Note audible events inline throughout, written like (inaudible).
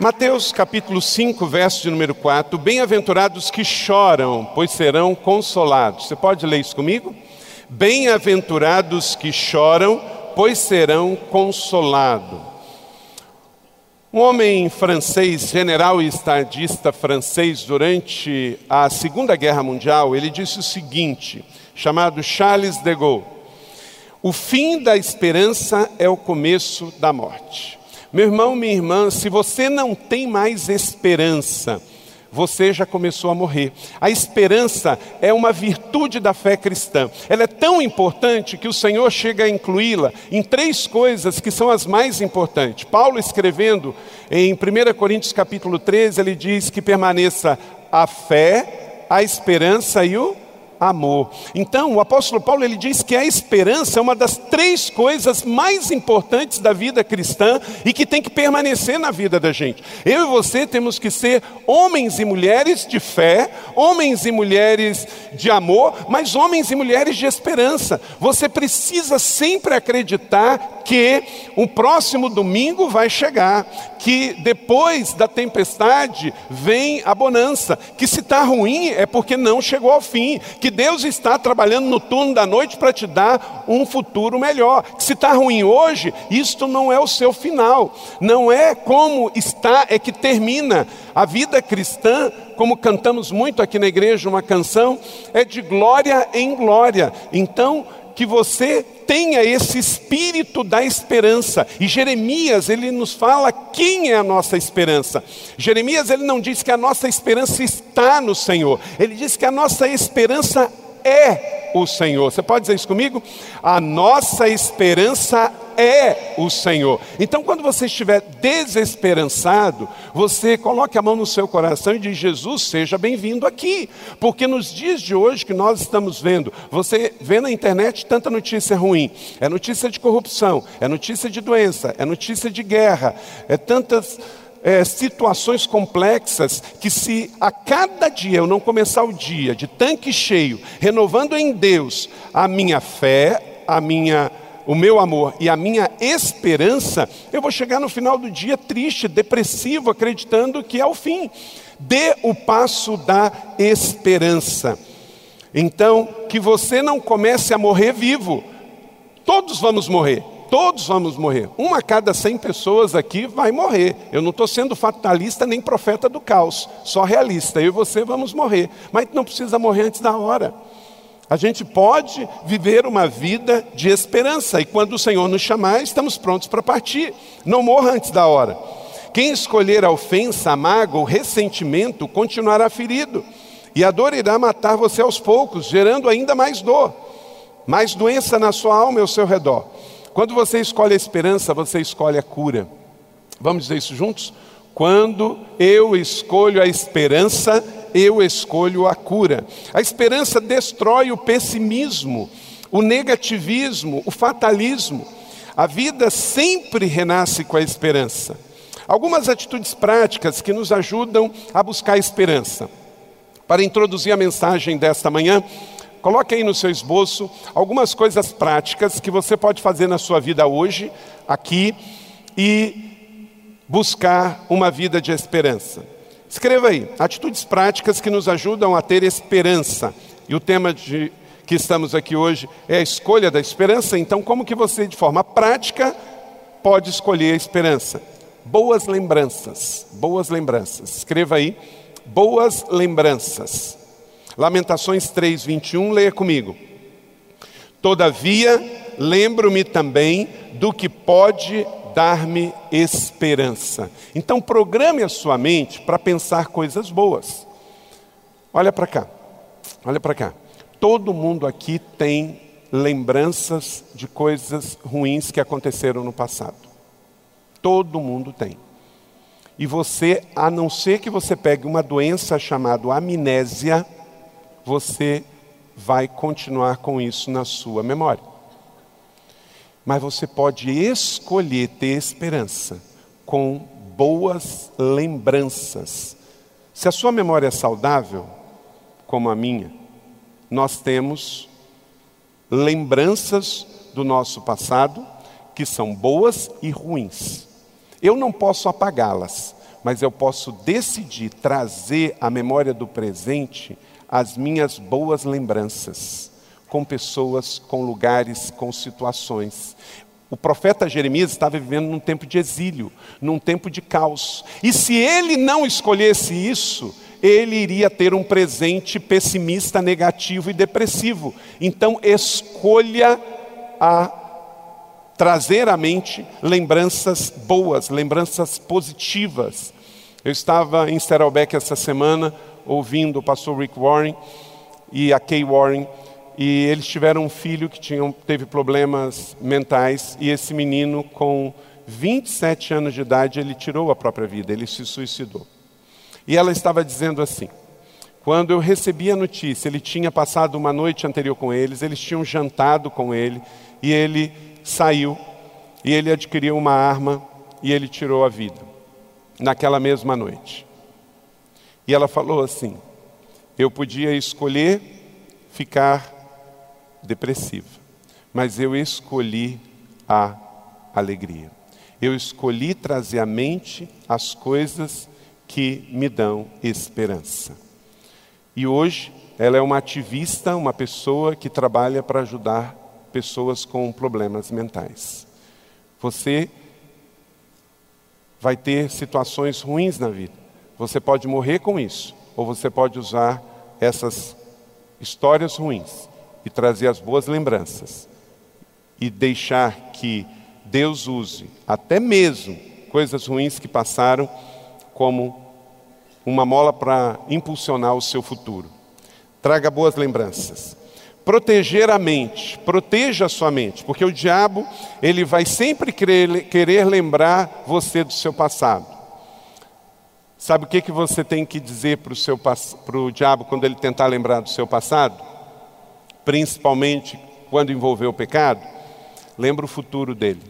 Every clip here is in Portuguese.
Mateus capítulo 5, verso de número 4. Bem-aventurados que choram, pois serão consolados. Você pode ler isso comigo? Bem-aventurados que choram, pois serão consolados. Um homem francês, general e estadista francês, durante a Segunda Guerra Mundial, ele disse o seguinte, chamado Charles de Gaulle: O fim da esperança é o começo da morte. Meu irmão, minha irmã, se você não tem mais esperança, você já começou a morrer. A esperança é uma virtude da fé cristã. Ela é tão importante que o Senhor chega a incluí-la em três coisas que são as mais importantes. Paulo escrevendo em 1 Coríntios capítulo 13, ele diz que permaneça a fé, a esperança e o amor. Então, o apóstolo Paulo ele diz que a esperança é uma das três coisas mais importantes da vida cristã e que tem que permanecer na vida da gente. Eu e você temos que ser homens e mulheres de fé, homens e mulheres de amor, mas homens e mulheres de esperança. Você precisa sempre acreditar que o próximo domingo vai chegar, que depois da tempestade vem a bonança, que se está ruim é porque não chegou ao fim, que Deus está trabalhando no turno da noite para te dar um futuro melhor. Se está ruim hoje, isto não é o seu final. Não é como está, é que termina. A vida cristã, como cantamos muito aqui na igreja, uma canção, é de glória em glória. Então, que você tenha esse espírito da esperança. E Jeremias, ele nos fala quem é a nossa esperança. Jeremias, ele não diz que a nossa esperança está no Senhor. Ele diz que a nossa esperança é o Senhor. Você pode dizer isso comigo? A nossa esperança é o Senhor. Então, quando você estiver desesperançado, você coloque a mão no seu coração e diz: Jesus, seja bem-vindo aqui. Porque nos dias de hoje que nós estamos vendo, você vê na internet tanta notícia ruim: é notícia de corrupção, é notícia de doença, é notícia de guerra, é tantas. É, situações complexas que, se a cada dia eu não começar o dia de tanque cheio, renovando em Deus a minha fé, a minha o meu amor e a minha esperança, eu vou chegar no final do dia triste, depressivo, acreditando que é o fim. Dê o passo da esperança. Então, que você não comece a morrer vivo. Todos vamos morrer. Todos vamos morrer. Uma a cada cem pessoas aqui vai morrer. Eu não estou sendo fatalista nem profeta do caos, só realista. Eu e você vamos morrer. Mas não precisa morrer antes da hora. A gente pode viver uma vida de esperança e quando o Senhor nos chamar, estamos prontos para partir. Não morra antes da hora. Quem escolher a ofensa, a mágoa, o ressentimento, continuará ferido. E a dor irá matar você aos poucos, gerando ainda mais dor, mais doença na sua alma e ao seu redor. Quando você escolhe a esperança, você escolhe a cura. Vamos dizer isso juntos? Quando eu escolho a esperança, eu escolho a cura. A esperança destrói o pessimismo, o negativismo, o fatalismo. A vida sempre renasce com a esperança. Algumas atitudes práticas que nos ajudam a buscar a esperança. Para introduzir a mensagem desta manhã, coloque aí no seu esboço algumas coisas práticas que você pode fazer na sua vida hoje, aqui, e buscar uma vida de esperança. Escreva aí, atitudes práticas que nos ajudam a ter esperança. E o tema de que estamos aqui hoje é a escolha da esperança. Então, como que você, de forma prática, pode escolher a esperança? Boas lembranças, boas lembranças. Escreva aí, boas lembranças. Lamentações 3, 21, leia comigo. Todavia, lembro-me também do que pode dar-me esperança. Então, programe a sua mente para pensar coisas boas. Olha para cá, olha para cá. Todo mundo aqui tem lembranças de coisas ruins que aconteceram no passado. Todo mundo tem. E você, a não ser que você pegue uma doença chamada amnésia, você vai continuar com isso na sua memória. Mas você pode escolher ter esperança com boas lembranças. Se a sua memória é saudável, como a minha, nós temos lembranças do nosso passado que são boas e ruins. Eu não posso apagá-las, mas eu posso decidir trazer à memória do presente as minhas boas lembranças, com pessoas, com lugares, com situações. O profeta Jeremias estava vivendo num tempo de exílio, num tempo de caos. E se ele não escolhesse isso, ele iria ter um presente pessimista, negativo e depressivo. Então, escolha a trazer à mente lembranças boas, lembranças positivas. Eu estava em Sterelbeck essa semana ouvindo o pastor Rick Warren e a Kay Warren, e eles tiveram um filho que tinha, teve problemas mentais, e esse menino, com 27 anos de idade, ele tirou a própria vida, ele se suicidou. E ela estava dizendo assim: quando eu recebi a notícia, ele tinha passado uma noite anterior com eles, eles tinham jantado com ele, e ele saiu, e ele adquiriu uma arma, e ele tirou a vida, naquela mesma noite. E ela falou assim: eu podia escolher ficar depressiva, mas eu escolhi a alegria. Eu escolhi trazer à mente as coisas que me dão esperança. E hoje ela é uma ativista, uma pessoa que trabalha para ajudar pessoas com problemas mentais. Você vai ter situações ruins na vida. Você pode morrer com isso, ou você pode usar essas histórias ruins e trazer as boas lembranças e deixar que Deus use até mesmo coisas ruins que passaram como uma mola para impulsionar o seu futuro. Traga boas lembranças. Proteger a mente, proteja a sua mente, porque o diabo ele vai sempre querer, querer lembrar você do seu passado. Sabe o que, que você tem que dizer para o diabo quando ele tentar lembrar do seu passado? Principalmente quando envolver o pecado? Lembra o futuro dele.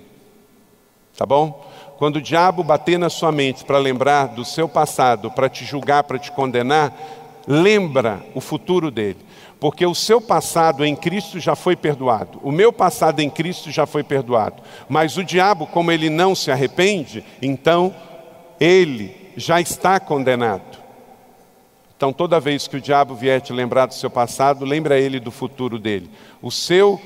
Tá bom? Quando o diabo bater na sua mente para lembrar do seu passado, para te julgar, para te condenar, lembra o futuro dele. Porque o seu passado em Cristo já foi perdoado. O meu passado em Cristo já foi perdoado. Mas o diabo, como ele não se arrepende, então ele já está condenado. Então, toda vez que o diabo vier te lembrar do seu passado, lembra ele do futuro dele. O seu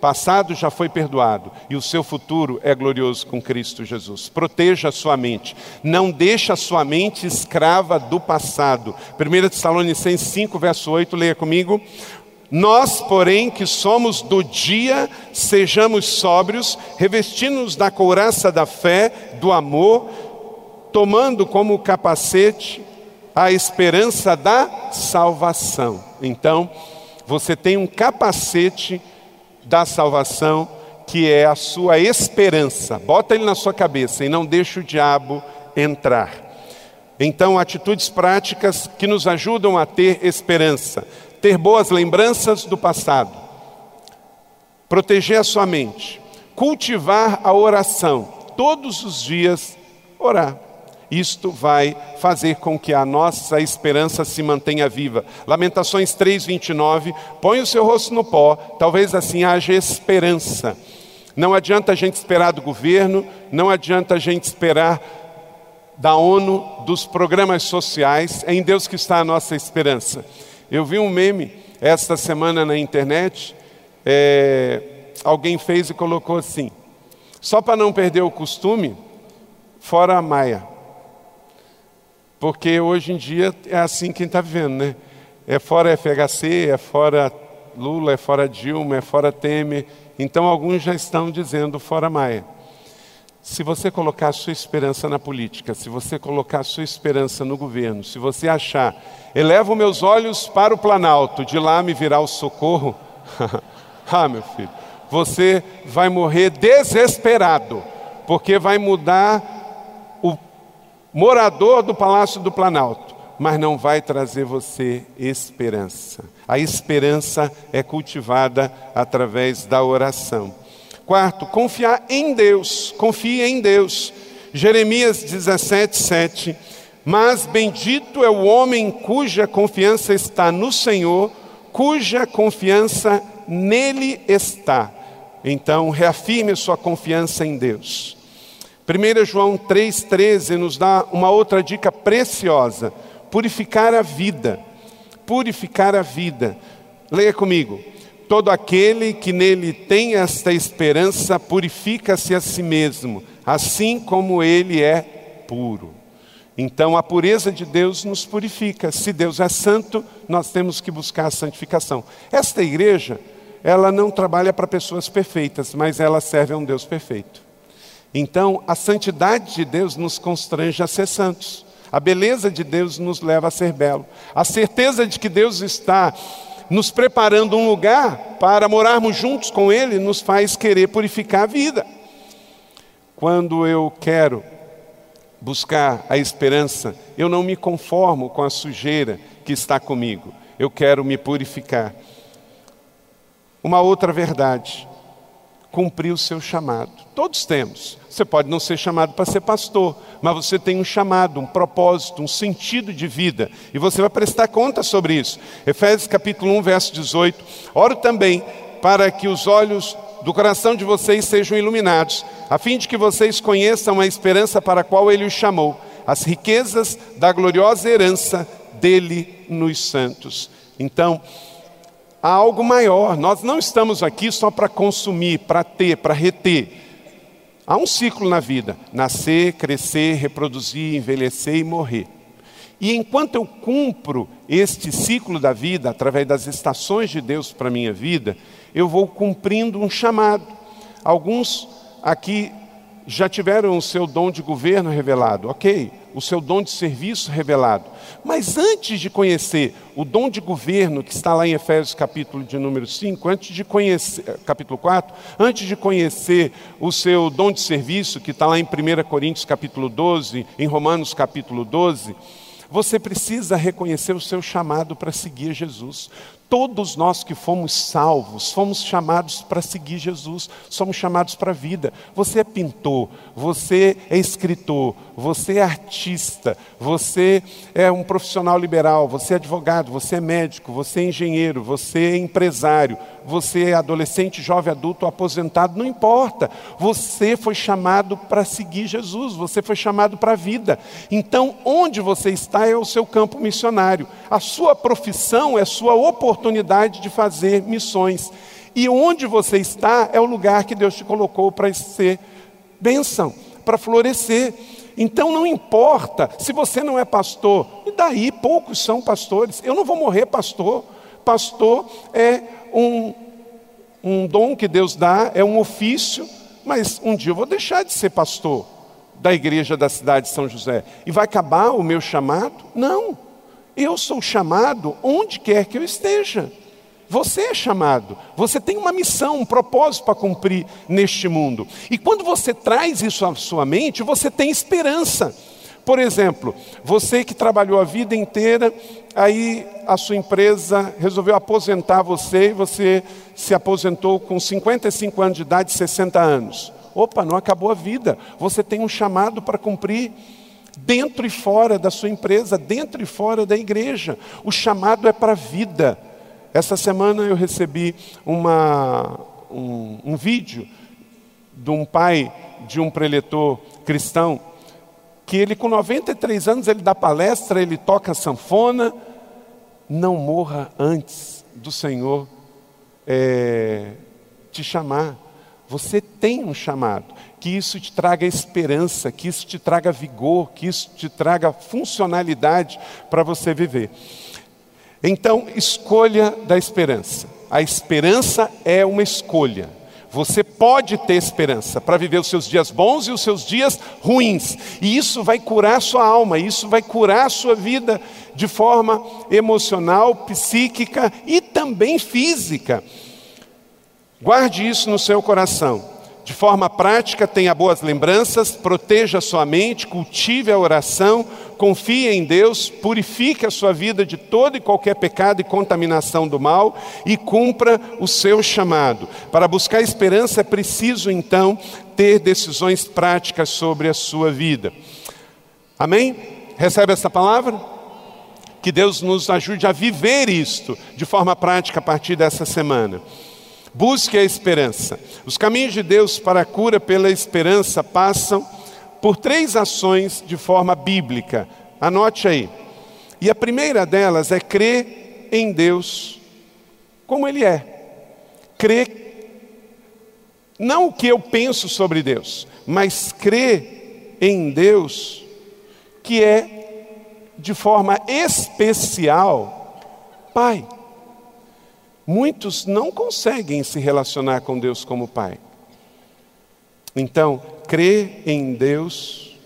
passado já foi perdoado e o seu futuro é glorioso com Cristo Jesus. Proteja a sua mente, não deixe a sua mente escrava do passado. 1 Tessalonicenses 5, verso 8, leia comigo. Nós, porém, que somos do dia, sejamos sóbrios, revestindo-nos da couraça da fé, do amor, tomando como capacete a esperança da salvação. Então, você tem um capacete da salvação, que é a sua esperança. Bota ele na sua cabeça e não deixe o diabo entrar. Então, atitudes práticas que nos ajudam a ter esperança, ter boas lembranças do passado, proteger a sua mente, cultivar a oração, todos os dias orar. Isto vai fazer com que a nossa esperança se mantenha viva. Lamentações 3:29, põe o seu rosto no pó, talvez assim haja esperança. Não adianta a gente esperar do governo, não adianta a gente esperar da ONU, dos programas sociais, é em Deus que está a nossa esperança. Eu vi um meme esta semana na internet, é, alguém fez e colocou assim: só para não perder o costume, fora a Maia. Porque hoje em dia é assim quem está vivendo, né? É fora FHC, é fora Lula, é fora Dilma, é fora Temer. Então alguns já estão dizendo fora Maia. Se você colocar a sua esperança na política, se você colocar a sua esperança no governo, se você achar, elevo meus olhos para o Planalto, de lá me virá o socorro, (laughs) ah, meu filho, você vai morrer desesperado, porque vai mudar morador do Palácio do Planalto, mas não vai trazer você esperança. A esperança é cultivada através da oração. Quarto, confiar em Deus. Confie em Deus. Jeremias 17, 7. Mas bendito é o homem cuja confiança está no Senhor, cuja confiança nele está. Então, reafirme sua confiança em Deus. 1 João 3,13 nos dá uma outra dica preciosa: purificar a vida. Purificar a vida. Leia comigo. Todo aquele que nele tem esta esperança purifica-se a si mesmo, assim como ele é puro. Então a pureza de Deus nos purifica. Se Deus é santo, nós temos que buscar a santificação. Esta igreja, ela não trabalha para pessoas perfeitas, mas ela serve a um Deus perfeito. Então a santidade de Deus nos constrange a ser santos. A beleza de Deus nos leva a ser belo. A certeza de que Deus está nos preparando um lugar para morarmos juntos com Ele nos faz querer purificar a vida. Quando eu quero buscar a esperança, eu não me conformo com a sujeira que está comigo, eu quero me purificar. Uma outra verdade, cumprir o seu chamado. Todos temos. Você pode não ser chamado para ser pastor, mas você tem um chamado, um propósito, um sentido de vida, e você vai prestar conta sobre isso. Efésios capítulo 1, verso 18. Oro também para que os olhos do coração de vocês sejam iluminados, a fim de que vocês conheçam a esperança para a qual ele os chamou, as riquezas da gloriosa herança dele nos santos. Então, há algo maior, nós não estamos aqui só para consumir, para ter, para reter. Há um ciclo na vida: nascer, crescer, reproduzir, envelhecer e morrer. E enquanto eu cumpro este ciclo da vida, através das estações de Deus para a minha vida, eu vou cumprindo um chamado. Alguns aqui já tiveram o seu dom de governo revelado, ok, o seu dom de serviço revelado. Mas antes de conhecer o dom de governo que está lá em Efésios capítulo de número 5, antes de conhecer, capítulo 4, antes de conhecer o seu dom de serviço que está lá em 1 Coríntios capítulo 12, em Romanos capítulo 12, você precisa reconhecer o seu chamado para seguir Jesus. Todos nós que fomos salvos, fomos chamados para seguir Jesus, somos chamados para a vida. Você é pintor, você é escritor, você é artista, você é um profissional liberal, você é advogado, você é médico, você é engenheiro, você é empresário, você é adolescente, jovem, adulto, aposentado, não importa. Você foi chamado para seguir Jesus, você foi chamado para a vida. Então, onde você está é o seu campo missionário. A sua profissão é sua oportunidade oportunidade de fazer missões. E onde você está é o lugar que Deus te colocou para ser bênção, para florescer. Então não importa se você não é pastor, e daí poucos são pastores. Eu não vou morrer pastor. Pastor é um, um dom que Deus dá, é um ofício, mas um dia eu vou deixar de ser pastor da igreja da cidade de São José. E vai acabar o meu chamado? Não. Eu sou chamado onde quer que eu esteja. Você é chamado, você tem uma missão, um propósito para cumprir neste mundo. E quando você traz isso à sua mente, você tem esperança. Por exemplo, você que trabalhou a vida inteira, aí a sua empresa resolveu aposentar você e você se aposentou com 55 anos de idade, 60 anos. Opa, não acabou a vida. Você tem um chamado para cumprir dentro e fora da sua empresa, dentro e fora da igreja. O chamado é para a vida. Essa semana eu recebi uma, um, um vídeo de um pai de um preletor cristão que ele com 93 anos ele dá palestra, ele toca sanfona, não morra antes do Senhor é, te chamar. Você tem um chamado que isso te traga esperança, que isso te traga vigor, que isso te traga funcionalidade para você viver. Então, escolha da esperança. A esperança é uma escolha. Você pode ter esperança para viver os seus dias bons e os seus dias ruins. E isso vai curar sua alma, isso vai curar sua vida de forma emocional, psíquica e também física. Guarde isso no seu coração. De forma prática, tenha boas lembranças, proteja sua mente, cultive a oração, confie em Deus, purifique a sua vida de todo e qualquer pecado e contaminação do mal e cumpra o seu chamado. Para buscar esperança é preciso então ter decisões práticas sobre a sua vida. Amém? Recebe essa palavra? Que Deus nos ajude a viver isto de forma prática a partir dessa semana. Busque a esperança. Os caminhos de Deus para a cura pela esperança passam por três ações de forma bíblica. Anote aí. E a primeira delas é crer em Deus como Ele é. Crer não o que eu penso sobre Deus, mas crer em Deus que é de forma especial Pai. Muitos não conseguem se relacionar com Deus como Pai. Então, crê em Deus,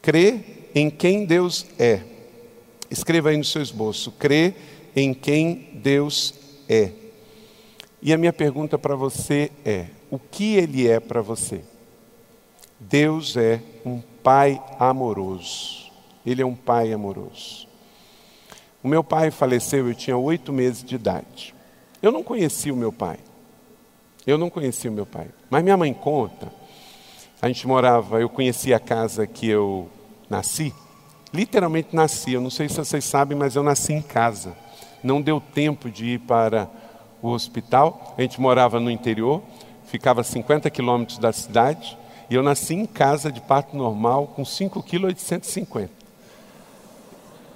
crê em quem Deus é. Escreva aí no seu esboço: crê em quem Deus é. E a minha pergunta para você é: o que Ele é para você? Deus é um Pai amoroso. Ele é um Pai amoroso. O meu pai faleceu, eu tinha oito meses de idade. Eu não conhecia o meu pai. Eu não conhecia o meu pai. Mas minha mãe conta. A gente morava, eu conhecia a casa que eu nasci. Literalmente nasci. Eu não sei se vocês sabem, mas eu nasci em casa. Não deu tempo de ir para o hospital. A gente morava no interior, ficava a 50 quilômetros da cidade. E eu nasci em casa de parto normal com 5,850 kg.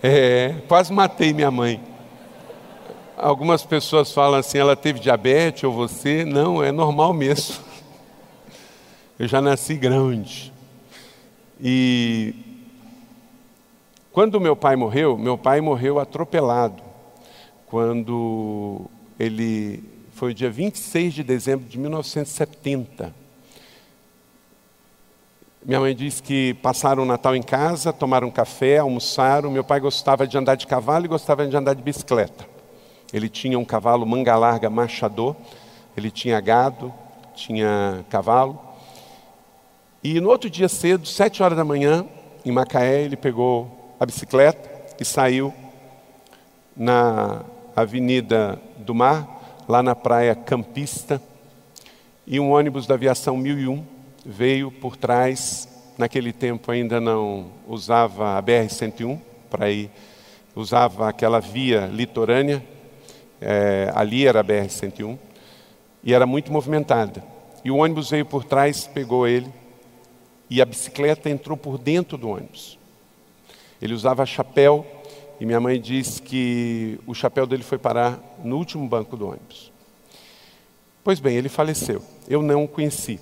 É, quase matei minha mãe. Algumas pessoas falam assim, ela teve diabetes ou você. Não, é normal mesmo. Eu já nasci grande. E quando meu pai morreu, meu pai morreu atropelado. Quando ele foi dia 26 de dezembro de 1970. Minha mãe disse que passaram o Natal em casa, tomaram café, almoçaram. Meu pai gostava de andar de cavalo e gostava de andar de bicicleta. Ele tinha um cavalo manga larga machador, ele tinha gado, tinha cavalo. E no outro dia cedo, sete horas da manhã, em Macaé, ele pegou a bicicleta e saiu na Avenida do Mar, lá na praia Campista, e um ônibus da aviação 1001 veio por trás, naquele tempo ainda não usava a BR-101 para ir, usava aquela via litorânea, é, ali era a BR-101, e era muito movimentada. E o ônibus veio por trás, pegou ele, e a bicicleta entrou por dentro do ônibus. Ele usava chapéu, e minha mãe disse que o chapéu dele foi parar no último banco do ônibus. Pois bem, ele faleceu. Eu não o conheci.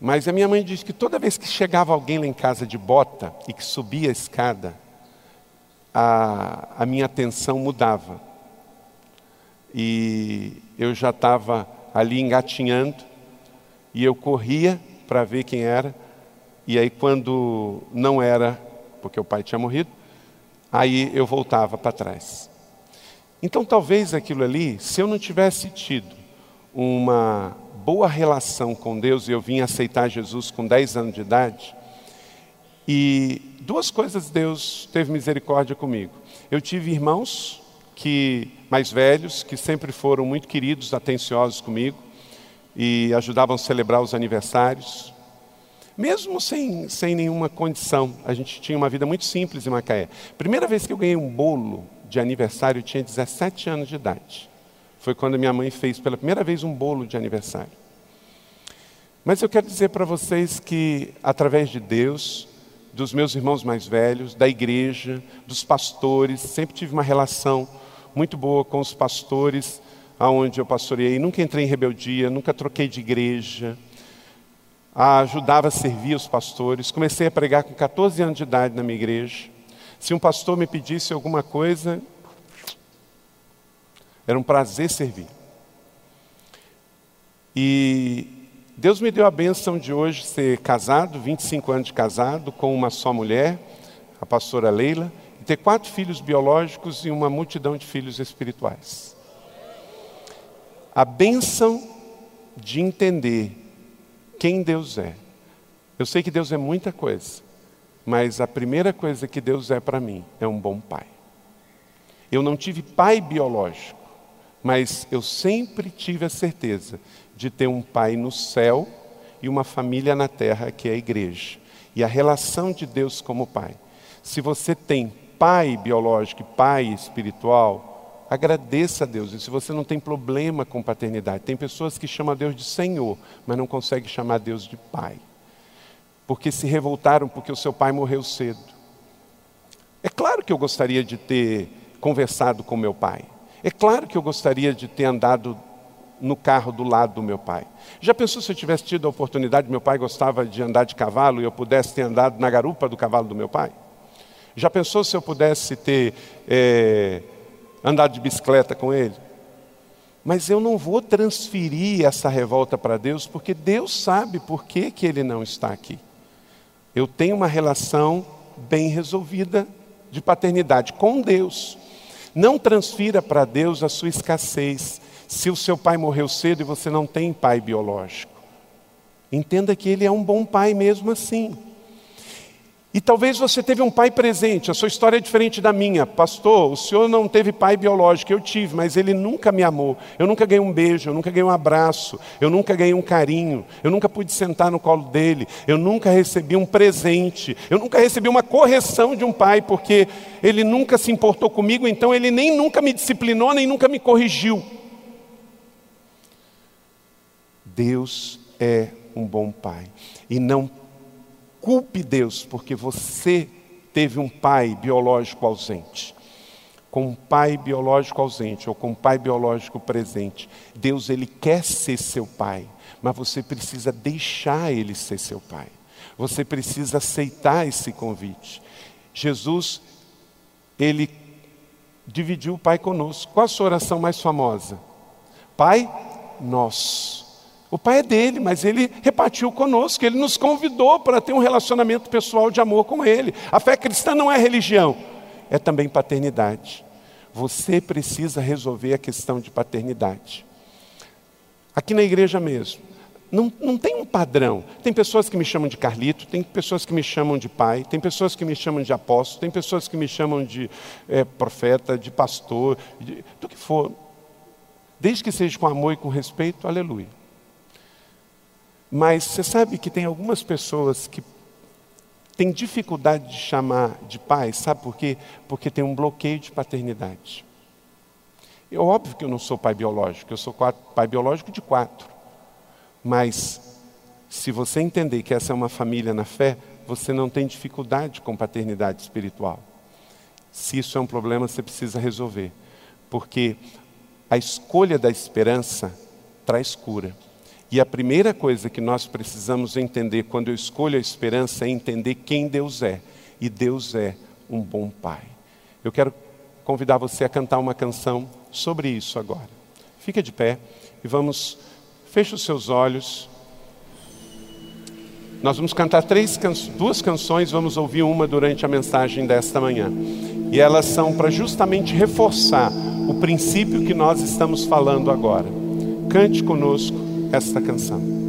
Mas a minha mãe diz que toda vez que chegava alguém lá em casa de bota e que subia a escada, a, a minha atenção mudava. E eu já estava ali engatinhando, e eu corria para ver quem era, e aí quando não era, porque o pai tinha morrido, aí eu voltava para trás. Então talvez aquilo ali, se eu não tivesse tido uma boa relação com Deus, e eu vim aceitar Jesus com 10 anos de idade, e duas coisas Deus teve misericórdia comigo. Eu tive irmãos que mais velhos, que sempre foram muito queridos, atenciosos comigo, e ajudavam a celebrar os aniversários. Mesmo sem, sem nenhuma condição, a gente tinha uma vida muito simples em Macaé. Primeira vez que eu ganhei um bolo de aniversário, eu tinha 17 anos de idade. Foi quando minha mãe fez pela primeira vez um bolo de aniversário. Mas eu quero dizer para vocês que, através de Deus, dos meus irmãos mais velhos, da igreja, dos pastores, sempre tive uma relação muito boa com os pastores aonde eu pastoreei. Nunca entrei em rebeldia, nunca troquei de igreja. Ajudava a servir os pastores. Comecei a pregar com 14 anos de idade na minha igreja. Se um pastor me pedisse alguma coisa, era um prazer servir. E Deus me deu a benção de hoje ser casado, 25 anos de casado, com uma só mulher, a pastora Leila, e ter quatro filhos biológicos e uma multidão de filhos espirituais. A benção de entender quem Deus é. Eu sei que Deus é muita coisa, mas a primeira coisa que Deus é para mim é um bom pai. Eu não tive pai biológico, mas eu sempre tive a certeza de ter um pai no céu e uma família na terra, que é a igreja. E a relação de Deus como pai. Se você tem pai biológico e pai espiritual, agradeça a Deus. E se você não tem problema com paternidade, tem pessoas que chamam a Deus de Senhor, mas não conseguem chamar Deus de pai. Porque se revoltaram porque o seu pai morreu cedo. É claro que eu gostaria de ter conversado com meu pai. É claro que eu gostaria de ter andado no carro do lado do meu pai. Já pensou se eu tivesse tido a oportunidade, meu pai gostava de andar de cavalo e eu pudesse ter andado na garupa do cavalo do meu pai? Já pensou se eu pudesse ter é, andado de bicicleta com ele? Mas eu não vou transferir essa revolta para Deus, porque Deus sabe por que, que ele não está aqui. Eu tenho uma relação bem resolvida de paternidade com Deus. Não transfira para Deus a sua escassez. Se o seu pai morreu cedo e você não tem pai biológico, entenda que ele é um bom pai mesmo assim. E talvez você teve um pai presente, a sua história é diferente da minha. Pastor, o senhor não teve pai biológico, eu tive, mas ele nunca me amou. Eu nunca ganhei um beijo, eu nunca ganhei um abraço, eu nunca ganhei um carinho, eu nunca pude sentar no colo dele, eu nunca recebi um presente, eu nunca recebi uma correção de um pai, porque ele nunca se importou comigo, então ele nem nunca me disciplinou, nem nunca me corrigiu. Deus é um bom pai. E não culpe Deus, porque você teve um pai biológico ausente. Com um pai biológico ausente ou com um pai biológico presente, Deus ele quer ser seu pai, mas você precisa deixar ele ser seu pai. Você precisa aceitar esse convite. Jesus ele dividiu o pai conosco. Qual a sua oração mais famosa? Pai nosso. O pai é dele, mas ele repartiu conosco, ele nos convidou para ter um relacionamento pessoal de amor com ele. A fé cristã não é religião, é também paternidade. Você precisa resolver a questão de paternidade. Aqui na igreja mesmo, não, não tem um padrão. Tem pessoas que me chamam de Carlito, tem pessoas que me chamam de pai, tem pessoas que me chamam de apóstolo, tem pessoas que me chamam de é, profeta, de pastor, de, do que for. Desde que seja com amor e com respeito, aleluia. Mas você sabe que tem algumas pessoas que têm dificuldade de chamar de pai, sabe por quê? Porque tem um bloqueio de paternidade. É óbvio que eu não sou pai biológico, eu sou pai biológico de quatro. Mas se você entender que essa é uma família na fé, você não tem dificuldade com paternidade espiritual. Se isso é um problema, você precisa resolver. Porque a escolha da esperança traz cura. E a primeira coisa que nós precisamos entender quando eu escolho a esperança é entender quem Deus é. E Deus é um bom Pai. Eu quero convidar você a cantar uma canção sobre isso agora. Fica de pé e vamos, feche os seus olhos. Nós vamos cantar três duas canções, vamos ouvir uma durante a mensagem desta manhã. E elas são para justamente reforçar o princípio que nós estamos falando agora. Cante conosco esta canção.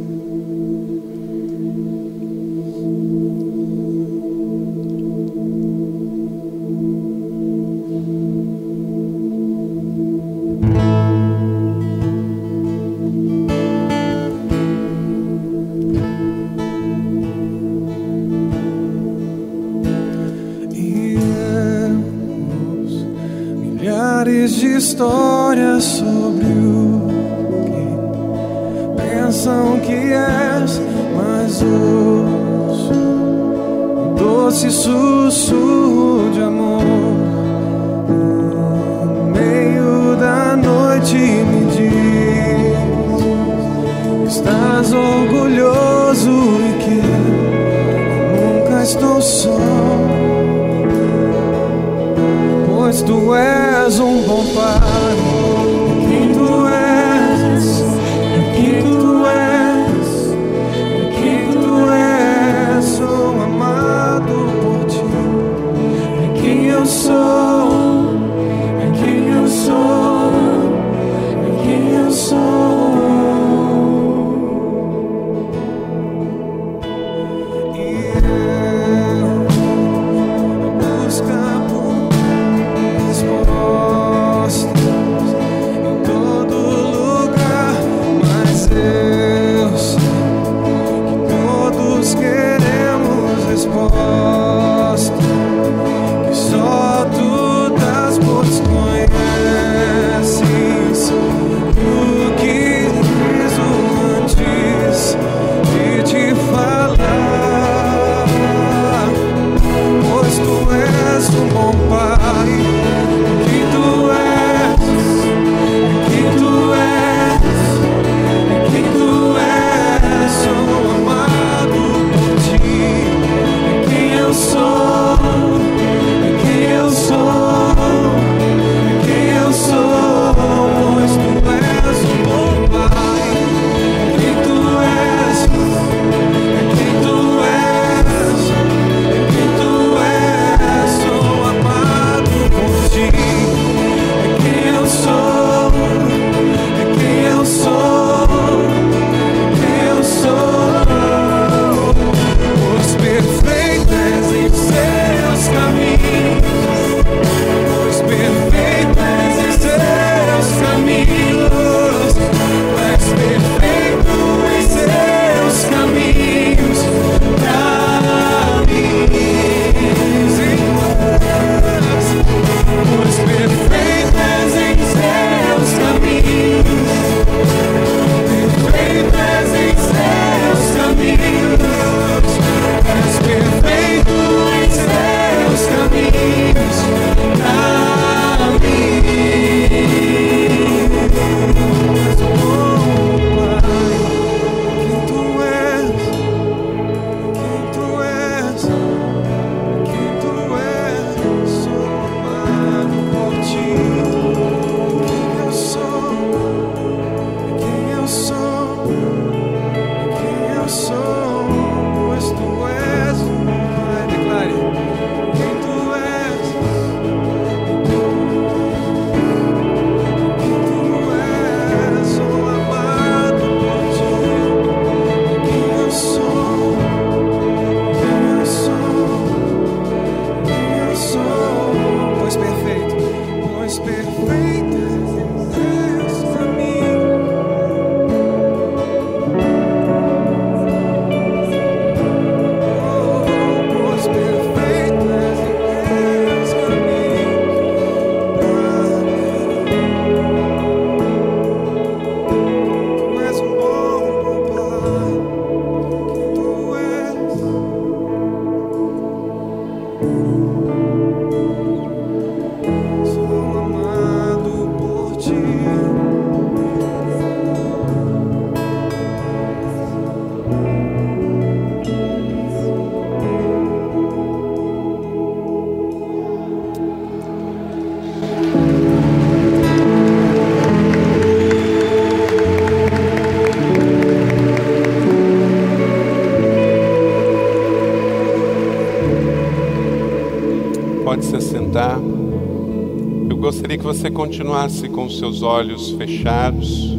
Você continuasse com seus olhos fechados,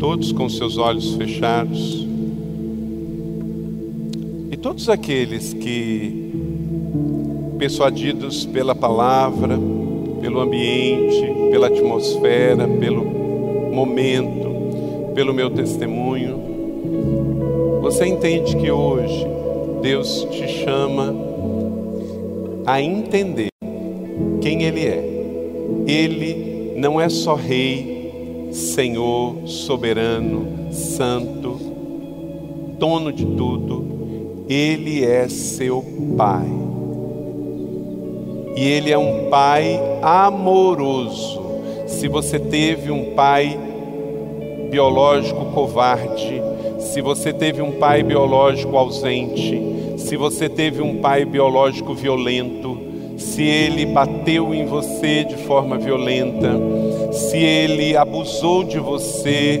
todos com seus olhos fechados. E todos aqueles que, persuadidos pela palavra, pelo ambiente, pela atmosfera, pelo momento, pelo meu testemunho, você entende que hoje Deus te chama a entender quem Ele é. Ele não é só Rei, Senhor, soberano, santo, dono de tudo, Ele é seu Pai. E Ele é um Pai amoroso. Se você teve um pai biológico covarde, se você teve um pai biológico ausente, se você teve um pai biológico violento, se ele bateu em você de forma violenta, se ele abusou de você,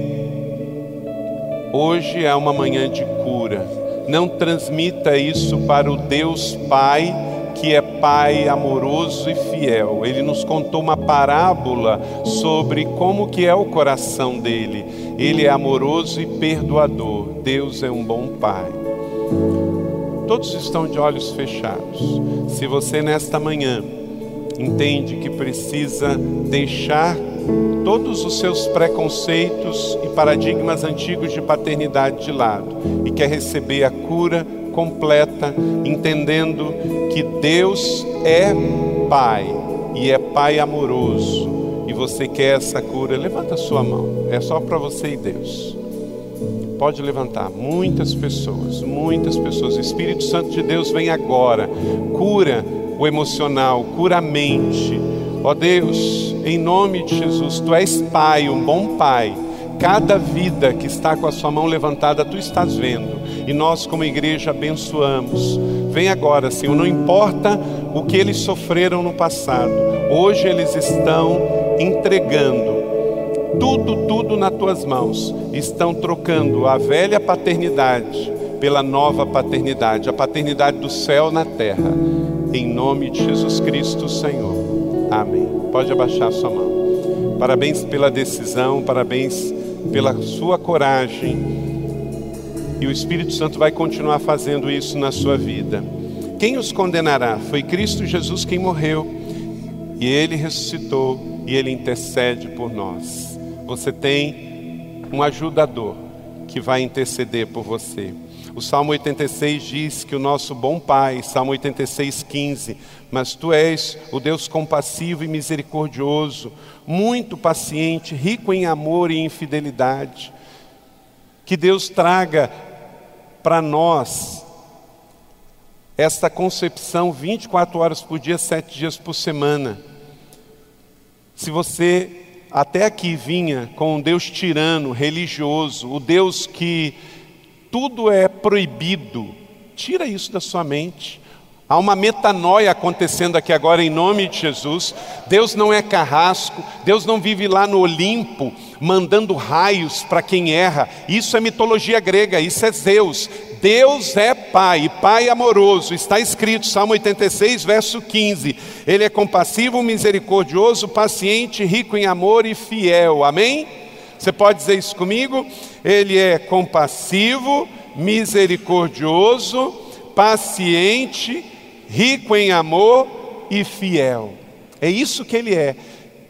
hoje é uma manhã de cura. Não transmita isso para o Deus Pai, que é Pai amoroso e fiel. Ele nos contou uma parábola sobre como que é o coração dele. Ele é amoroso e perdoador. Deus é um bom Pai. Todos estão de olhos fechados. Se você nesta manhã entende que precisa deixar todos os seus preconceitos e paradigmas antigos de paternidade de lado e quer receber a cura completa, entendendo que Deus é Pai e é Pai amoroso e você quer essa cura, levanta sua mão. É só para você e Deus. Pode levantar. Muitas pessoas, muitas pessoas. O Espírito Santo de Deus vem agora. Cura o emocional, cura a mente. Ó Deus, em nome de Jesus, tu és Pai, um bom Pai. Cada vida que está com a sua mão levantada, tu estás vendo. E nós, como igreja, abençoamos. Vem agora, Senhor, não importa o que eles sofreram no passado, hoje eles estão entregando tudo, tudo nas tuas mãos. Estão trocando a velha paternidade pela nova paternidade, a paternidade do céu na terra. Em nome de Jesus Cristo, Senhor. Amém. Pode abaixar sua mão. Parabéns pela decisão, parabéns pela sua coragem. E o Espírito Santo vai continuar fazendo isso na sua vida. Quem os condenará? Foi Cristo Jesus quem morreu. E ele ressuscitou e ele intercede por nós. Você tem um ajudador que vai interceder por você. O Salmo 86 diz que o nosso bom Pai, Salmo 86, 15, mas tu és o Deus compassivo e misericordioso, muito paciente, rico em amor e em fidelidade. Que Deus traga para nós esta concepção 24 horas por dia, 7 dias por semana. Se você até aqui vinha com um Deus tirano, religioso, o Deus que tudo é proibido, tira isso da sua mente. Há uma metanoia acontecendo aqui agora em nome de Jesus. Deus não é carrasco, Deus não vive lá no Olimpo mandando raios para quem erra. Isso é mitologia grega, isso é Zeus. Deus é Pai, Pai amoroso. Está escrito, Salmo 86, verso 15. Ele é compassivo, misericordioso, paciente, rico em amor e fiel. Amém? Você pode dizer isso comigo? Ele é compassivo, misericordioso, paciente, rico em amor e fiel. É isso que ele é.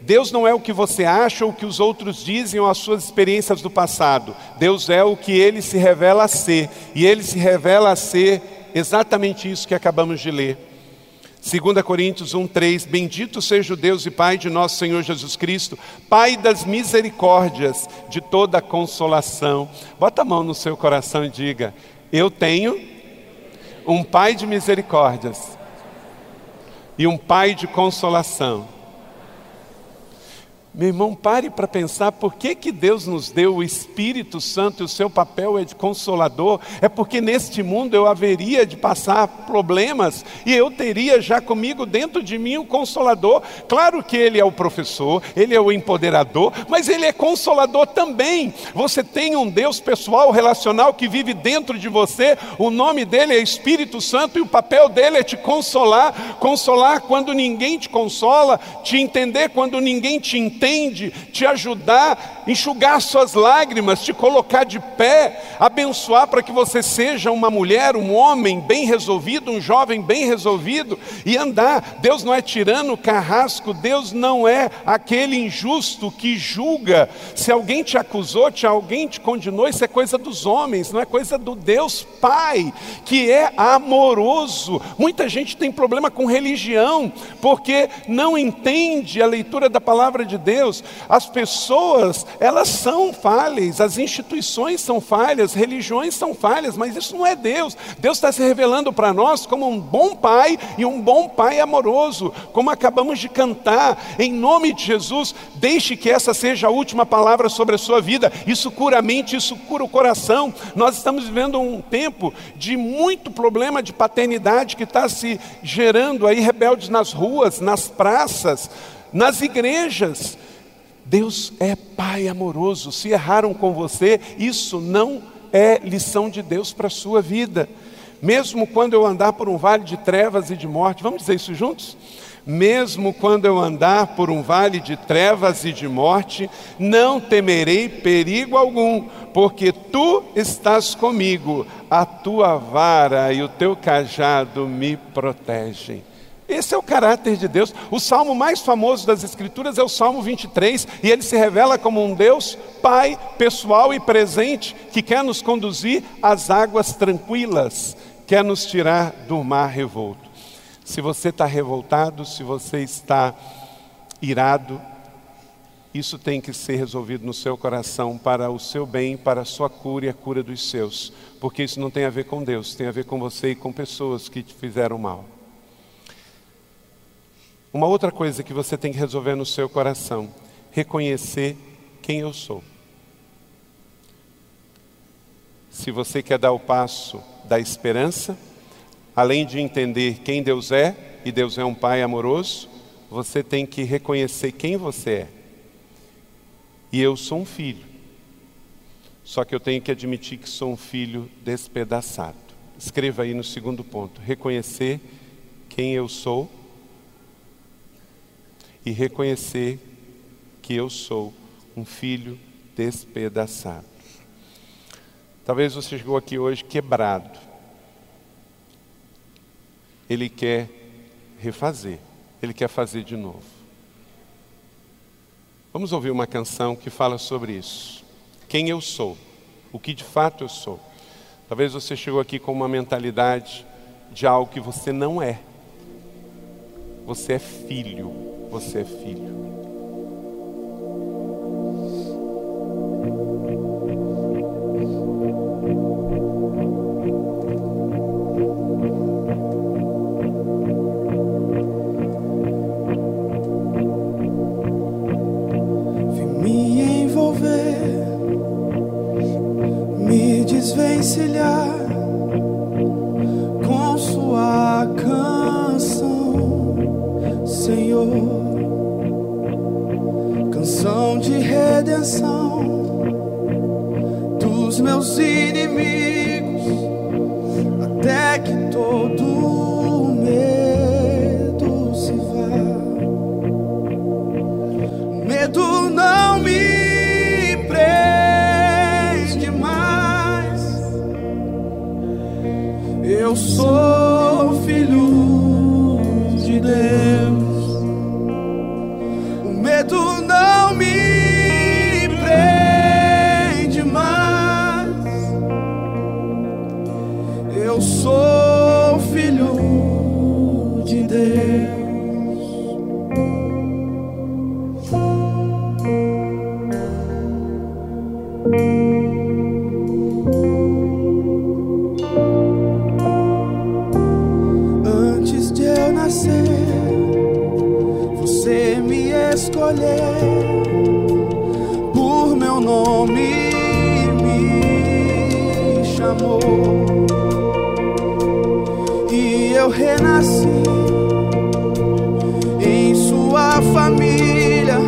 Deus não é o que você acha ou o que os outros dizem ou as suas experiências do passado. Deus é o que ele se revela a ser. E ele se revela a ser exatamente isso que acabamos de ler. 2 Coríntios 1,3: Bendito seja o Deus e Pai de nosso Senhor Jesus Cristo, Pai das misericórdias, de toda consolação. Bota a mão no seu coração e diga: Eu tenho um Pai de misericórdias. e um pai de consolação. Meu irmão, pare para pensar por que, que Deus nos deu o Espírito Santo e o seu papel é de consolador. É porque neste mundo eu haveria de passar problemas e eu teria já comigo dentro de mim o consolador. Claro que ele é o professor, ele é o empoderador, mas ele é consolador também. Você tem um Deus pessoal, relacional que vive dentro de você. O nome dele é Espírito Santo e o papel dele é te consolar, consolar quando ninguém te consola, te entender quando ninguém te entende entende, te ajudar, enxugar suas lágrimas, te colocar de pé, abençoar para que você seja uma mulher, um homem bem resolvido, um jovem bem resolvido e andar. Deus não é tirano, carrasco, Deus não é aquele injusto que julga. Se alguém te acusou, se alguém te condenou, isso é coisa dos homens, não é coisa do Deus Pai, que é amoroso. Muita gente tem problema com religião, porque não entende a leitura da palavra de Deus Deus. As pessoas, elas são falhas, as instituições são falhas, religiões são falhas, mas isso não é Deus. Deus está se revelando para nós como um bom pai e um bom pai amoroso, como acabamos de cantar. Em nome de Jesus, deixe que essa seja a última palavra sobre a sua vida. Isso cura a mente, isso cura o coração. Nós estamos vivendo um tempo de muito problema de paternidade que está se gerando aí rebeldes nas ruas, nas praças, nas igrejas. Deus é Pai amoroso. Se erraram com você, isso não é lição de Deus para a sua vida. Mesmo quando eu andar por um vale de trevas e de morte, vamos dizer isso juntos? Mesmo quando eu andar por um vale de trevas e de morte, não temerei perigo algum, porque tu estás comigo, a tua vara e o teu cajado me protegem. Esse é o caráter de Deus. O salmo mais famoso das Escrituras é o Salmo 23, e ele se revela como um Deus Pai pessoal e presente que quer nos conduzir às águas tranquilas, quer nos tirar do mar revolto. Se você está revoltado, se você está irado, isso tem que ser resolvido no seu coração para o seu bem, para a sua cura e a cura dos seus, porque isso não tem a ver com Deus, tem a ver com você e com pessoas que te fizeram mal. Uma outra coisa que você tem que resolver no seu coração: reconhecer quem eu sou. Se você quer dar o passo da esperança, além de entender quem Deus é, e Deus é um Pai amoroso, você tem que reconhecer quem você é. E eu sou um filho. Só que eu tenho que admitir que sou um filho despedaçado. Escreva aí no segundo ponto: reconhecer quem eu sou e reconhecer que eu sou um filho despedaçado. Talvez você chegou aqui hoje quebrado. Ele quer refazer, ele quer fazer de novo. Vamos ouvir uma canção que fala sobre isso. Quem eu sou, o que de fato eu sou. Talvez você chegou aqui com uma mentalidade de algo que você não é. Você é filho você é filho. E eu renasci em sua família,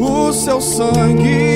o seu sangue.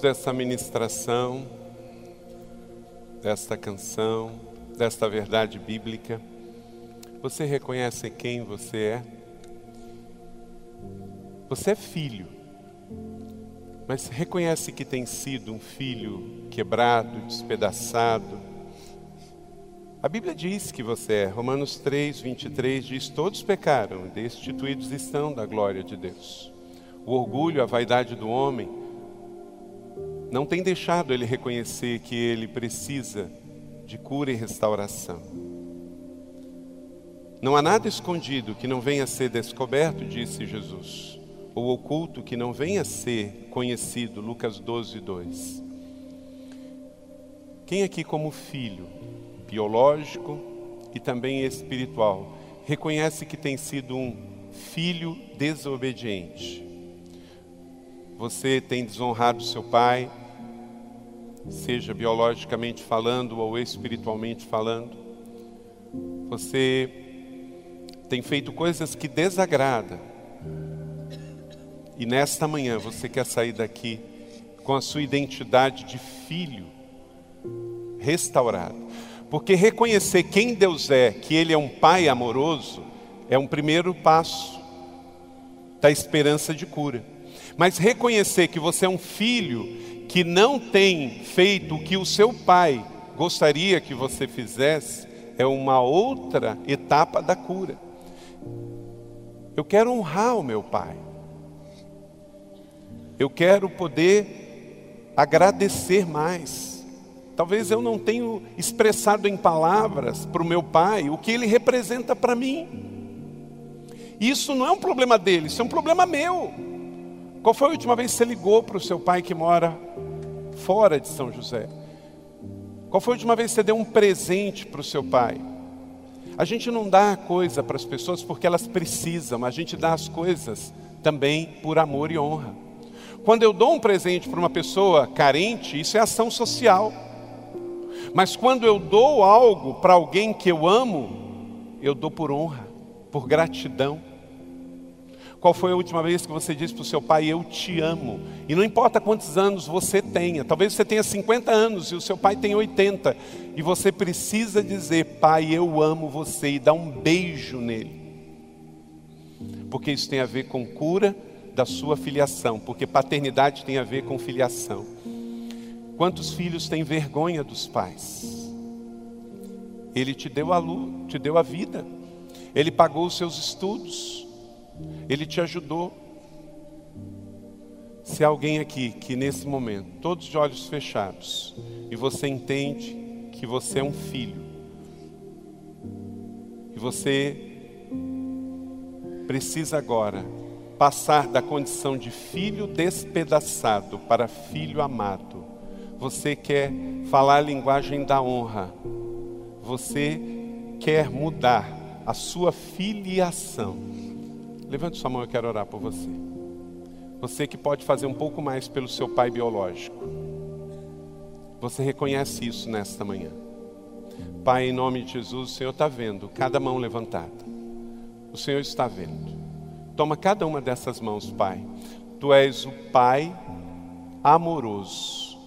Dessa ministração, desta canção, desta verdade bíblica. Você reconhece quem você é? Você é filho, mas reconhece que tem sido um filho quebrado, despedaçado. A Bíblia diz que você é, Romanos 3, 23 diz: Todos pecaram, destituídos estão da glória de Deus. O orgulho, a vaidade do homem, não tem deixado ele reconhecer que ele precisa de cura e restauração. Não há nada escondido que não venha a ser descoberto, disse Jesus, ou oculto que não venha a ser conhecido, Lucas 12, 2. Quem aqui, como filho biológico e também espiritual, reconhece que tem sido um filho desobediente? Você tem desonrado seu pai, seja biologicamente falando ou espiritualmente falando. Você tem feito coisas que desagradam. E nesta manhã você quer sair daqui com a sua identidade de filho restaurada. Porque reconhecer quem Deus é, que Ele é um Pai amoroso, é um primeiro passo da esperança de cura. Mas reconhecer que você é um filho que não tem feito o que o seu pai gostaria que você fizesse, é uma outra etapa da cura. Eu quero honrar o meu pai. Eu quero poder agradecer mais. Talvez eu não tenha expressado em palavras para o meu pai o que ele representa para mim. Isso não é um problema dele, isso é um problema meu. Qual foi a última vez que você ligou para o seu pai que mora fora de São José? Qual foi a última vez que você deu um presente para o seu pai? A gente não dá coisa para as pessoas porque elas precisam, a gente dá as coisas também por amor e honra. Quando eu dou um presente para uma pessoa carente, isso é ação social. Mas quando eu dou algo para alguém que eu amo, eu dou por honra, por gratidão. Qual foi a última vez que você disse para o seu pai, eu te amo? E não importa quantos anos você tenha, talvez você tenha 50 anos e o seu pai tem 80, e você precisa dizer, pai, eu amo você, e dar um beijo nele. Porque isso tem a ver com cura da sua filiação, porque paternidade tem a ver com filiação. Quantos filhos têm vergonha dos pais? Ele te deu a luz, te deu a vida, ele pagou os seus estudos, ele te ajudou. Se alguém aqui que nesse momento, todos de olhos fechados, e você entende que você é um filho, e você precisa agora passar da condição de filho despedaçado para filho amado. Você quer falar a linguagem da honra. Você quer mudar a sua filiação. Levante sua mão, eu quero orar por você. Você que pode fazer um pouco mais pelo seu pai biológico. Você reconhece isso nesta manhã. Pai, em nome de Jesus, o Senhor está vendo cada mão levantada. O Senhor está vendo. Toma cada uma dessas mãos, Pai. Tu és o Pai amoroso.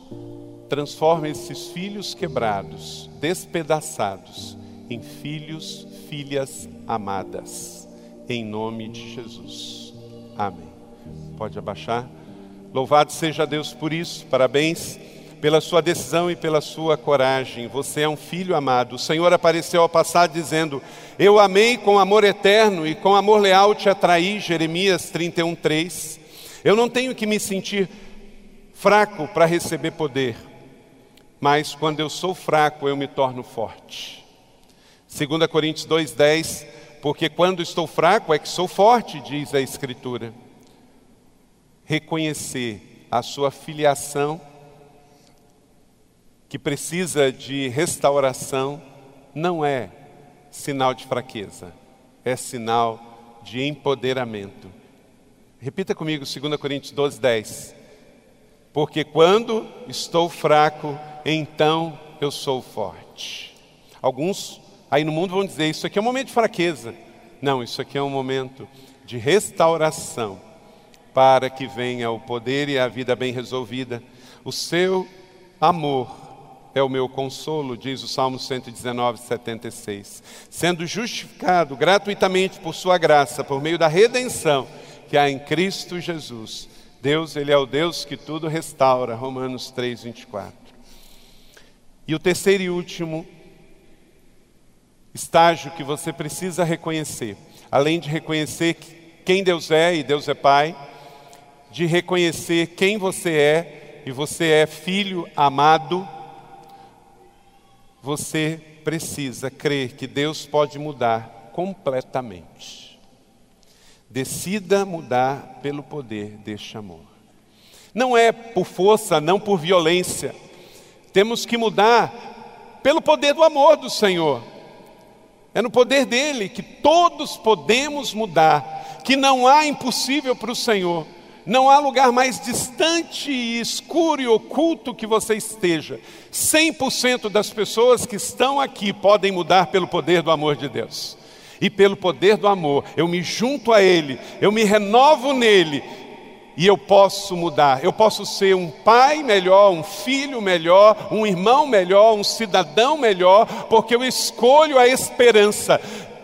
Transforma esses filhos quebrados, despedaçados, em filhos, filhas amadas em nome de Jesus. Amém. Pode abaixar. Louvado seja Deus por isso. Parabéns pela sua decisão e pela sua coragem. Você é um filho amado. O Senhor apareceu ao passar dizendo: Eu amei com amor eterno e com amor leal te atraí. Jeremias 31:3. Eu não tenho que me sentir fraco para receber poder, mas quando eu sou fraco eu me torno forte. 2 Coríntios 2:10 porque quando estou fraco é que sou forte, diz a Escritura. Reconhecer a sua filiação, que precisa de restauração, não é sinal de fraqueza, é sinal de empoderamento. Repita comigo 2 Coríntios 12, 10. Porque quando estou fraco, então eu sou forte. Alguns Aí no mundo vão dizer: Isso aqui é um momento de fraqueza. Não, isso aqui é um momento de restauração para que venha o poder e a vida bem resolvida. O seu amor é o meu consolo, diz o Salmo 119, 76. Sendo justificado gratuitamente por Sua graça, por meio da redenção que há em Cristo Jesus. Deus, Ele é o Deus que tudo restaura. Romanos 3, 24. E o terceiro e último estágio que você precisa reconhecer, além de reconhecer quem Deus é e Deus é Pai, de reconhecer quem você é e você é filho amado, você precisa crer que Deus pode mudar completamente. Decida mudar pelo poder deste amor. Não é por força, não por violência. Temos que mudar pelo poder do amor do Senhor. É no poder dele que todos podemos mudar, que não há impossível para o Senhor. Não há lugar mais distante escuro e oculto que você esteja. 100% das pessoas que estão aqui podem mudar pelo poder do amor de Deus. E pelo poder do amor, eu me junto a Ele, eu me renovo nele, e eu posso mudar. Eu posso ser um pai melhor, um filho melhor, um irmão melhor, um cidadão melhor, porque eu escolho a esperança.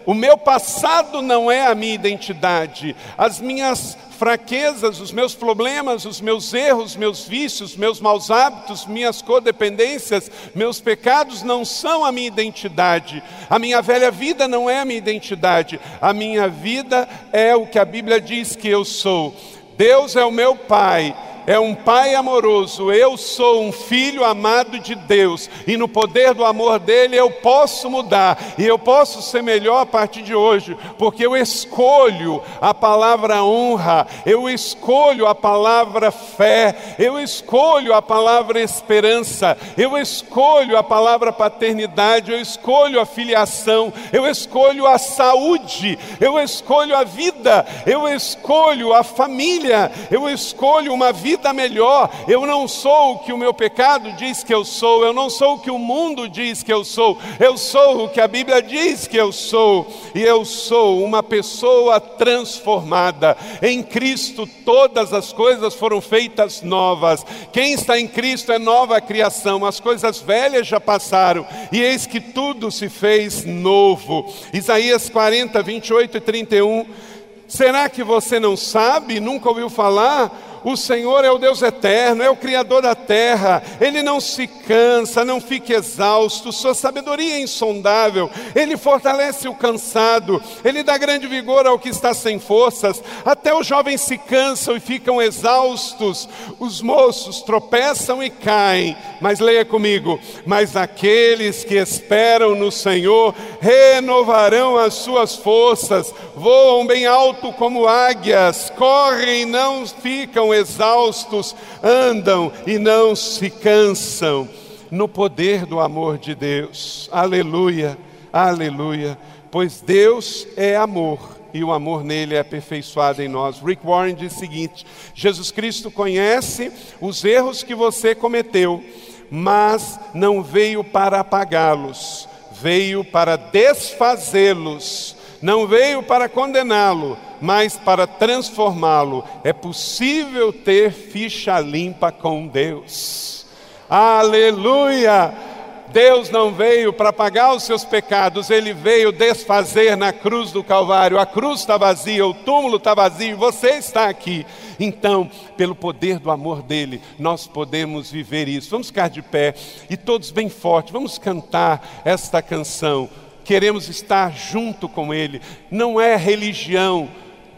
O meu passado não é a minha identidade, as minhas fraquezas, os meus problemas, os meus erros, meus vícios, meus maus hábitos, minhas codependências, meus pecados não são a minha identidade. A minha velha vida não é a minha identidade. A minha vida é o que a Bíblia diz que eu sou. Deus é o meu Pai, é um Pai amoroso, eu sou um filho amado de Deus, e no poder do amor dele eu posso mudar, e eu posso ser melhor a partir de hoje, porque eu escolho a palavra honra, eu escolho a palavra fé, eu escolho a palavra esperança, eu escolho a palavra paternidade, eu escolho a filiação, eu escolho a saúde, eu escolho a vida, eu escolho a família, eu escolho uma vida vida melhor. Eu não sou o que o meu pecado diz que eu sou, eu não sou o que o mundo diz que eu sou, eu sou o que a Bíblia diz que eu sou, e eu sou uma pessoa transformada. Em Cristo todas as coisas foram feitas novas. Quem está em Cristo é nova criação, as coisas velhas já passaram, e eis que tudo se fez novo. Isaías 40, 28 e 31. Será que você não sabe, nunca ouviu falar? O Senhor é o Deus eterno, é o Criador da terra, Ele não se cansa, não fica exausto, Sua sabedoria é insondável, Ele fortalece o cansado, Ele dá grande vigor ao que está sem forças, até os jovens se cansam e ficam exaustos, os moços tropeçam e caem, mas leia comigo: mas aqueles que esperam no Senhor renovarão as suas forças, voam bem alto como águias, correm e não ficam exaustos, andam e não se cansam, no poder do amor de Deus. Aleluia, aleluia. Pois Deus é amor e o amor nele é aperfeiçoado em nós. Rick Warren diz o seguinte: Jesus Cristo conhece os erros que você cometeu, mas não veio para apagá-los, veio para desfazê-los, não veio para condená-lo, mas para transformá-lo. É possível ter ficha limpa com Deus. Aleluia! Deus não veio para pagar os seus pecados, ele veio desfazer na cruz do Calvário. A cruz está vazia, o túmulo está vazio, você está aqui. Então, pelo poder do amor dele, nós podemos viver isso. Vamos ficar de pé e todos bem fortes, vamos cantar esta canção. Queremos estar junto com ele. Não é religião,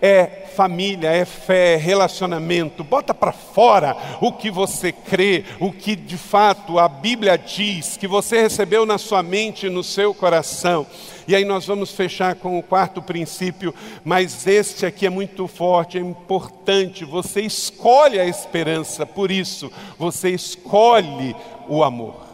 é família, é fé, é relacionamento. Bota para fora o que você crê, o que de fato a Bíblia diz, que você recebeu na sua mente e no seu coração. E aí nós vamos fechar com o quarto princípio, mas este aqui é muito forte, é importante. Você escolhe a esperança, por isso, você escolhe o amor.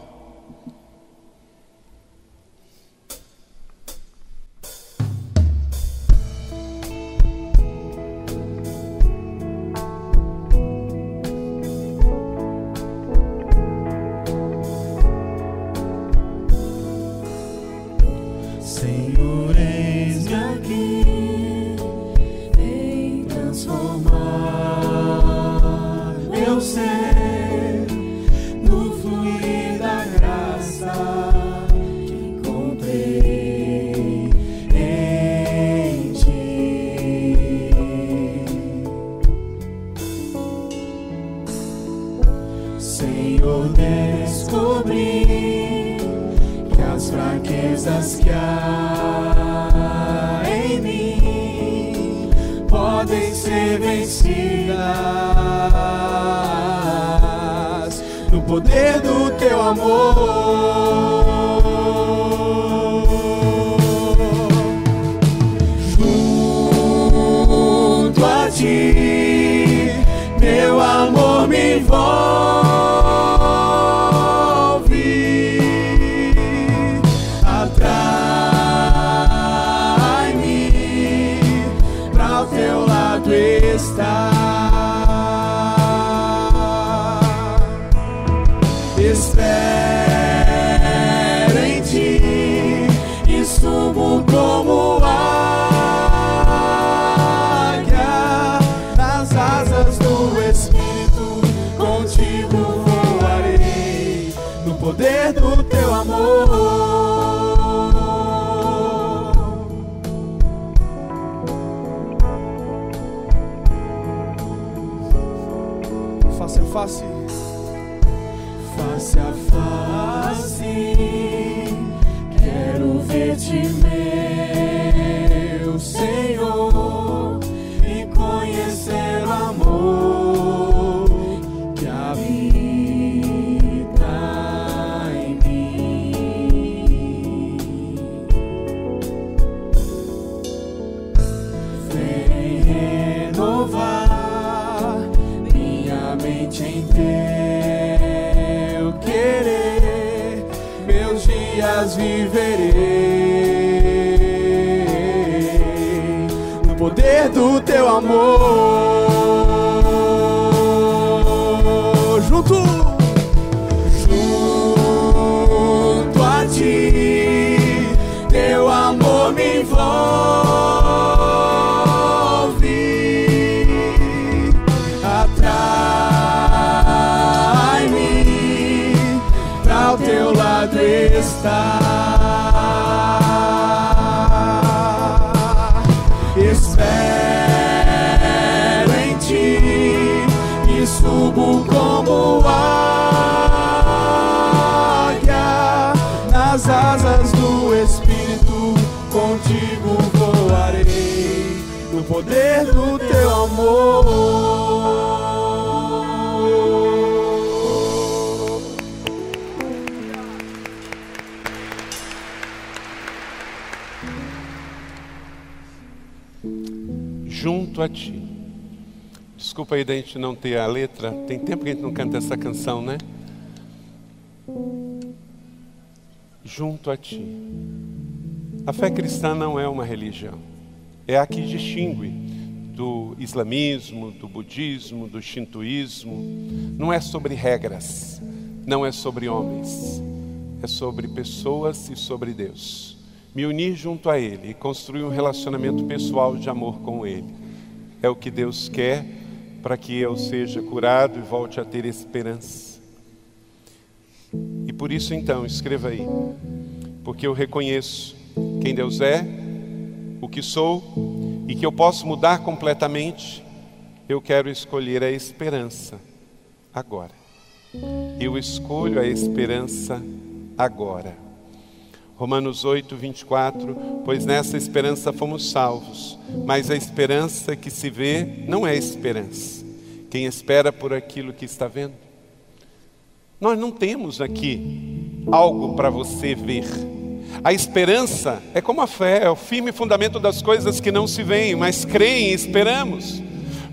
Teu lado estar. Nas asas do Espírito. Contigo voarei no poder do teu amor. junto a ti. Desculpa aí da gente não ter a letra. Tem tempo que a gente não canta essa canção, né? Junto a ti. A fé cristã não é uma religião. É a que distingue do islamismo, do budismo, do shintoísmo. Não é sobre regras, não é sobre homens. É sobre pessoas e sobre Deus me unir junto a Ele e construir um relacionamento pessoal de amor com Ele. É o que Deus quer para que eu seja curado e volte a ter esperança. E por isso, então, escreva aí, porque eu reconheço quem Deus é, o que sou e que eu posso mudar completamente. Eu quero escolher a esperança agora. Eu escolho a esperança agora. Romanos 8, 24, pois nessa esperança fomos salvos, mas a esperança que se vê não é esperança. Quem espera por aquilo que está vendo? Nós não temos aqui algo para você ver. A esperança é como a fé, é o firme fundamento das coisas que não se veem, mas creem e esperamos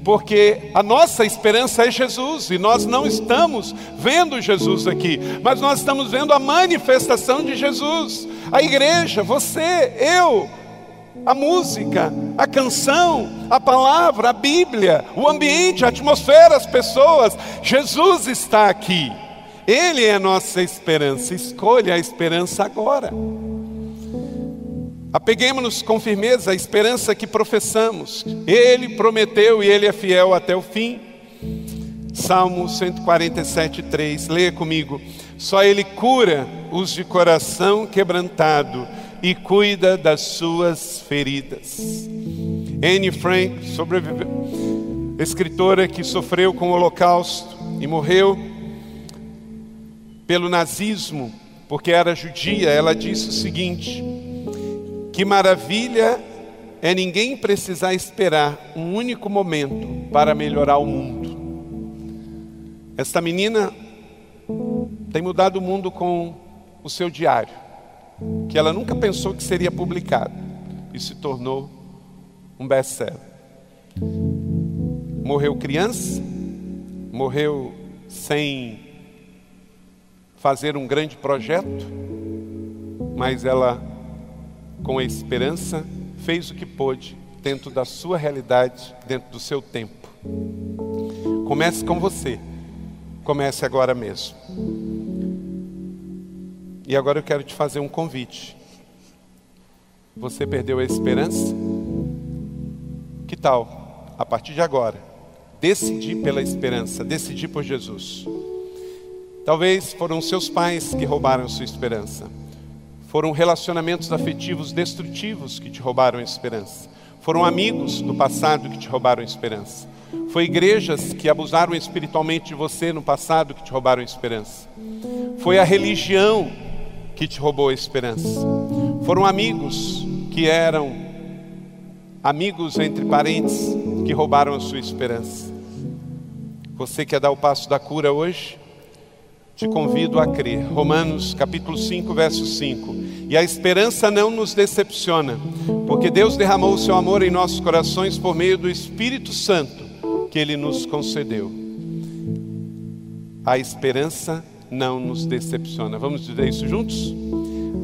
porque a nossa esperança é Jesus e nós não estamos vendo Jesus aqui, mas nós estamos vendo a manifestação de Jesus. A igreja, você, eu, a música, a canção, a palavra, a Bíblia, o ambiente, a atmosfera, as pessoas. Jesus está aqui. Ele é a nossa esperança. Escolha a esperança agora. Apeguemos-nos com firmeza à esperança que professamos. Ele prometeu e ele é fiel até o fim. Salmo 147, 3. Leia comigo. Só ele cura os de coração quebrantado e cuida das suas feridas. Anne Frank, sobreviveu, escritora que sofreu com o Holocausto e morreu pelo nazismo, porque era judia, ela disse o seguinte: que maravilha é ninguém precisar esperar um único momento para melhorar o mundo. Esta menina tem mudado o mundo com o seu diário, que ela nunca pensou que seria publicado e se tornou um best-seller. Morreu criança, morreu sem fazer um grande projeto, mas ela, com a esperança, fez o que pôde dentro da sua realidade, dentro do seu tempo. Comece com você. Comece agora mesmo. E agora eu quero te fazer um convite. Você perdeu a esperança? Que tal, a partir de agora, decidir pela esperança, decidir por Jesus? Talvez foram seus pais que roubaram sua esperança. Foram relacionamentos afetivos destrutivos que te roubaram a esperança. Foram amigos do passado que te roubaram a esperança. Foi igrejas que abusaram espiritualmente de você no passado que te roubaram a esperança. Foi a religião que te roubou a esperança. Foram amigos que eram amigos entre parentes que roubaram a sua esperança. Você quer dar o passo da cura hoje? Te convido a crer. Romanos capítulo 5, verso 5. E a esperança não nos decepciona, porque Deus derramou o seu amor em nossos corações por meio do Espírito Santo que ele nos concedeu. A esperança não nos decepciona. Vamos dizer isso juntos?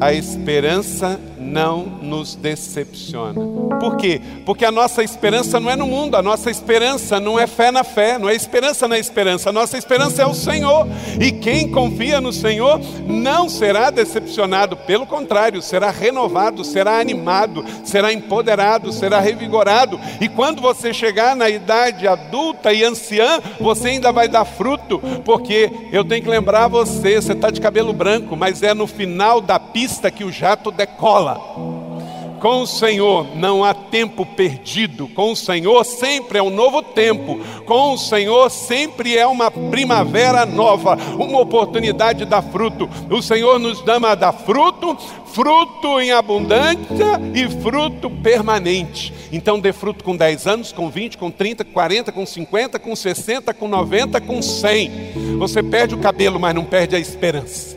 A esperança não nos decepciona. Por quê? Porque a nossa esperança não é no mundo, a nossa esperança não é fé na fé, não é esperança na esperança, a nossa esperança é o Senhor. E quem confia no Senhor não será decepcionado, pelo contrário, será renovado, será animado, será empoderado, será revigorado. E quando você chegar na idade adulta e anciã, você ainda vai dar fruto, porque eu tenho que lembrar você, você está de cabelo branco, mas é no final da pista que o jato decola. Com o Senhor não há tempo perdido, com o Senhor sempre é um novo tempo, com o Senhor sempre é uma primavera nova, uma oportunidade de dar fruto. O Senhor nos dá a dar fruto, fruto em abundância e fruto permanente. Então dê fruto com 10 anos, com 20, com 30, com 40, com 50, com 60, com 90, com 100. Você perde o cabelo, mas não perde a esperança.